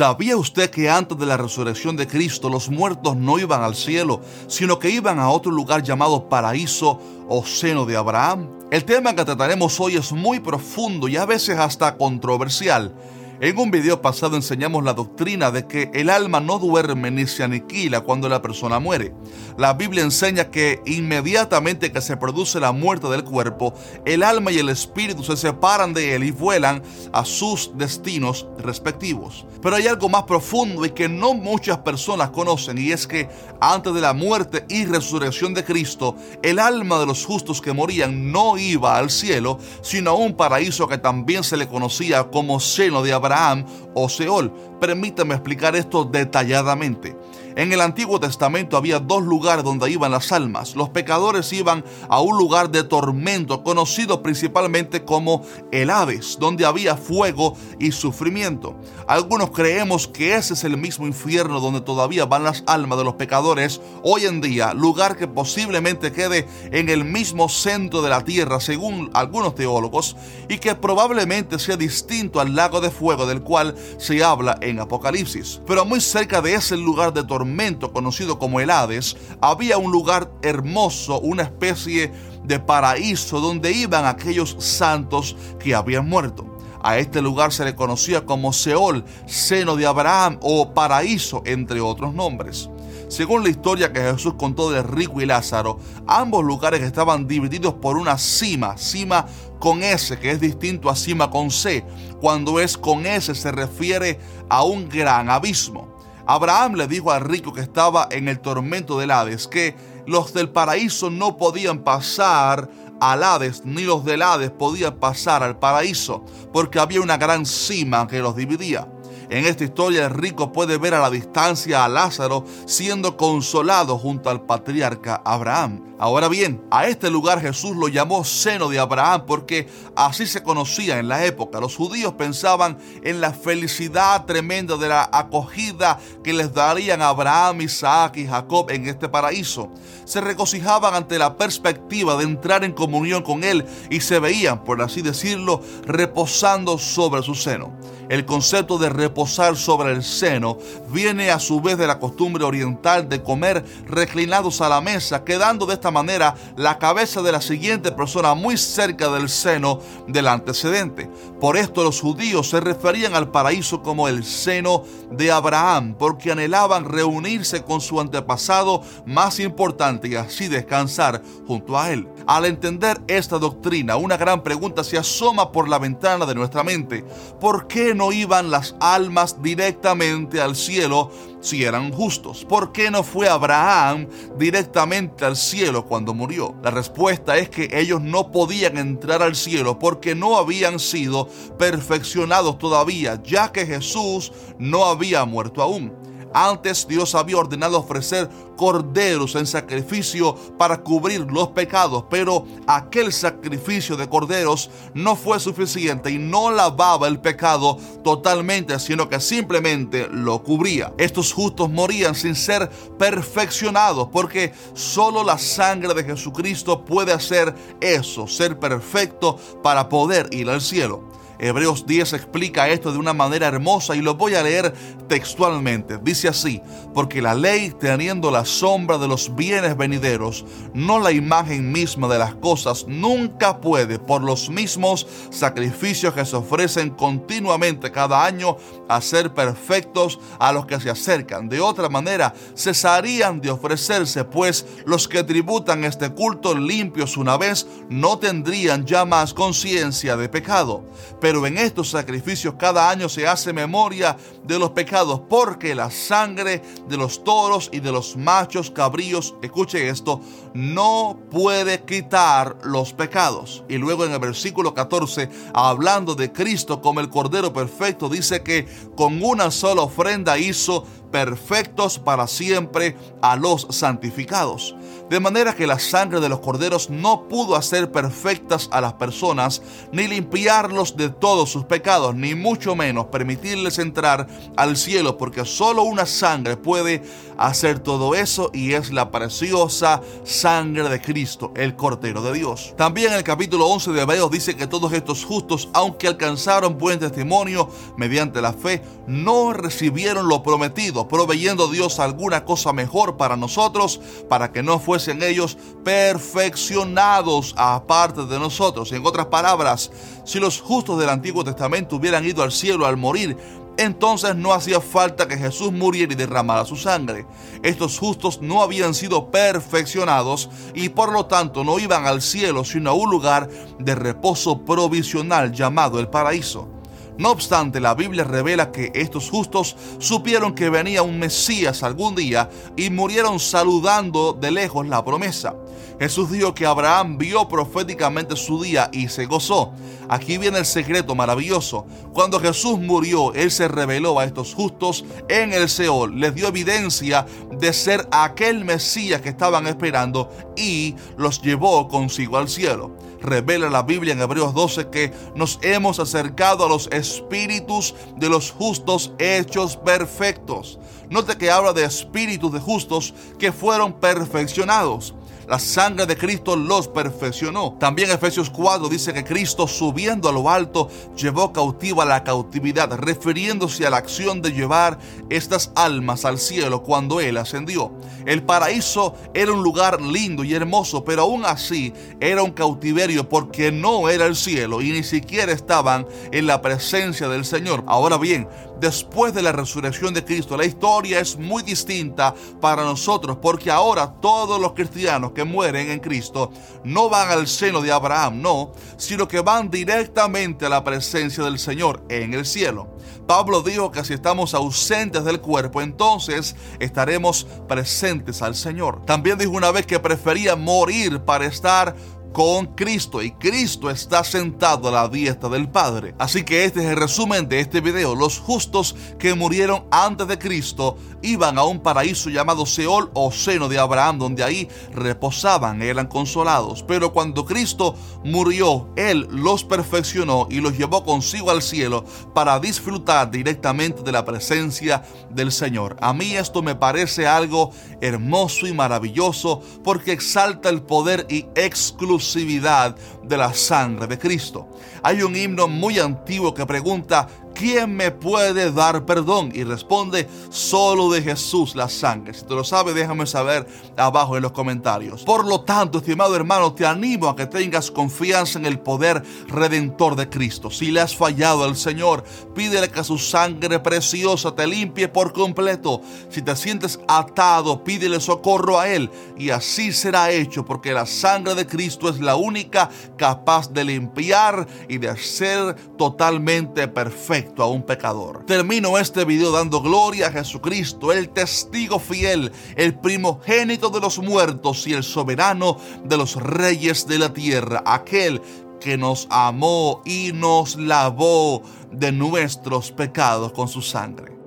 ¿Sabía usted que antes de la resurrección de Cristo los muertos no iban al cielo, sino que iban a otro lugar llamado paraíso o seno de Abraham? El tema que trataremos hoy es muy profundo y a veces hasta controversial. En un video pasado enseñamos la doctrina de que el alma no duerme ni se aniquila cuando la persona muere. La Biblia enseña que inmediatamente que se produce la muerte del cuerpo, el alma y el espíritu se separan de él y vuelan a sus destinos respectivos. Pero hay algo más profundo y que no muchas personas conocen y es que antes de la muerte y resurrección de Cristo, el alma de los justos que morían no iba al cielo, sino a un paraíso que también se le conocía como seno de Abraham Abraham o Seol. Permítame explicar esto detalladamente. En el Antiguo Testamento había dos lugares donde iban las almas. Los pecadores iban a un lugar de tormento, conocido principalmente como el Hades, donde había fuego y sufrimiento. Algunos creemos que ese es el mismo infierno donde todavía van las almas de los pecadores hoy en día, lugar que posiblemente quede en el mismo centro de la tierra, según algunos teólogos, y que probablemente sea distinto al lago de fuego del cual se habla Apocalipsis. Pero muy cerca de ese lugar de tormento, conocido como el Hades, había un lugar hermoso, una especie de paraíso donde iban aquellos santos que habían muerto. A este lugar se le conocía como Seol, seno de Abraham o paraíso, entre otros nombres. Según la historia que Jesús contó de Rico y Lázaro, ambos lugares estaban divididos por una cima, cima con S, que es distinto a cima con C. Cuando es con S se refiere a un gran abismo. Abraham le dijo al rico que estaba en el tormento del Hades que los del paraíso no podían pasar al Hades, ni los del Hades podían pasar al paraíso, porque había una gran cima que los dividía. En esta historia el rico puede ver a la distancia a Lázaro siendo consolado junto al patriarca Abraham. Ahora bien, a este lugar Jesús lo llamó seno de Abraham porque así se conocía en la época. Los judíos pensaban en la felicidad tremenda de la acogida que les darían Abraham, Isaac y Jacob en este paraíso. Se regocijaban ante la perspectiva de entrar en comunión con Él y se veían, por así decirlo, reposando sobre su seno. El concepto de reposar sobre el seno viene a su vez de la costumbre oriental de comer reclinados a la mesa, quedando de esta manera la cabeza de la siguiente persona muy cerca del seno del antecedente. Por esto los judíos se referían al paraíso como el seno de Abraham, porque anhelaban reunirse con su antepasado más importante y así descansar junto a él. Al entender esta doctrina, una gran pregunta se asoma por la ventana de nuestra mente. ¿Por qué no iban las almas directamente al cielo si eran justos? ¿Por qué no fue Abraham directamente al cielo cuando murió? La respuesta es que ellos no podían entrar al cielo porque no habían sido perfeccionados todavía, ya que Jesús no había muerto aún. Antes Dios había ordenado ofrecer corderos en sacrificio para cubrir los pecados, pero aquel sacrificio de corderos no fue suficiente y no lavaba el pecado totalmente, sino que simplemente lo cubría. Estos justos morían sin ser perfeccionados, porque solo la sangre de Jesucristo puede hacer eso, ser perfecto para poder ir al cielo. Hebreos 10 explica esto de una manera hermosa y lo voy a leer textualmente. Dice así, porque la ley teniendo la sombra de los bienes venideros, no la imagen misma de las cosas, nunca puede por los mismos sacrificios que se ofrecen continuamente cada año hacer perfectos a los que se acercan. De otra manera, cesarían de ofrecerse, pues los que tributan este culto limpios una vez no tendrían ya más conciencia de pecado en estos sacrificios cada año se hace memoria de los pecados, porque la sangre de los toros y de los machos cabríos, escuche esto, no puede quitar los pecados. Y luego en el versículo 14, hablando de Cristo como el Cordero Perfecto, dice que con una sola ofrenda hizo perfectos para siempre a los santificados. De manera que la sangre de los corderos no pudo hacer perfectas a las personas, ni limpiarlos de todos sus pecados, ni mucho menos permitirles entrar al cielo, porque solo una sangre puede hacer todo eso y es la preciosa sangre de Cristo, el Cordero de Dios. También el capítulo 11 de Hebreos dice que todos estos justos, aunque alcanzaron buen testimonio mediante la fe, no recibieron lo prometido, proveyendo Dios alguna cosa mejor para nosotros, para que no fuesen ellos perfeccionados aparte de nosotros. En otras palabras, si los justos del Antiguo Testamento hubieran ido al cielo al morir, entonces no hacía falta que Jesús muriera y derramara su sangre. Estos justos no habían sido perfeccionados y por lo tanto no iban al cielo, sino a un lugar de reposo provisional llamado el paraíso. No obstante, la Biblia revela que estos justos supieron que venía un Mesías algún día y murieron saludando de lejos la promesa. Jesús dijo que Abraham vio proféticamente su día y se gozó. Aquí viene el secreto maravilloso. Cuando Jesús murió, Él se reveló a estos justos en el Seol. Les dio evidencia de ser aquel Mesías que estaban esperando y los llevó consigo al cielo. Revela la Biblia en Hebreos 12 que nos hemos acercado a los espíritus de los justos hechos perfectos. Note que habla de espíritus de justos que fueron perfeccionados. La sangre de Cristo los perfeccionó. También Efesios 4 dice que Cristo subiendo a lo alto llevó cautiva la cautividad, refiriéndose a la acción de llevar estas almas al cielo cuando Él ascendió. El paraíso era un lugar lindo y hermoso, pero aún así era un cautiverio porque no era el cielo y ni siquiera estaban en la presencia del Señor. Ahora bien, después de la resurrección de Cristo, la historia es muy distinta para nosotros porque ahora todos los cristianos que mueren en Cristo no van al seno de Abraham, no, sino que van directamente a la presencia del Señor en el cielo. Pablo dijo que si estamos ausentes del cuerpo, entonces estaremos presentes al Señor. También dijo una vez que prefería morir para estar con Cristo y Cristo está sentado a la diestra del Padre. Así que este es el resumen de este video. Los justos que murieron antes de Cristo iban a un paraíso llamado Seol o seno de Abraham, donde ahí reposaban, eran consolados. Pero cuando Cristo murió, Él los perfeccionó y los llevó consigo al cielo para disfrutar directamente de la presencia del Señor. A mí esto me parece algo hermoso y maravilloso porque exalta el poder y exclusividad de la sangre de Cristo. Hay un himno muy antiguo que pregunta, ¿quién me puede dar perdón? Y responde, solo de Jesús la sangre. Si tú lo sabes, déjame saber abajo en los comentarios. Por lo tanto, estimado hermano, te animo a que tengas confianza en el poder redentor de Cristo. Si le has fallado al Señor, pídele que su sangre preciosa te limpie por completo. Si te sientes atado, pídele socorro a Él y así será hecho porque la sangre de Cristo es la única capaz de limpiar y de hacer totalmente perfecto a un pecador. Termino este video dando gloria a Jesucristo, el testigo fiel, el primogénito de los muertos y el soberano de los reyes de la tierra, aquel que nos amó y nos lavó de nuestros pecados con su sangre.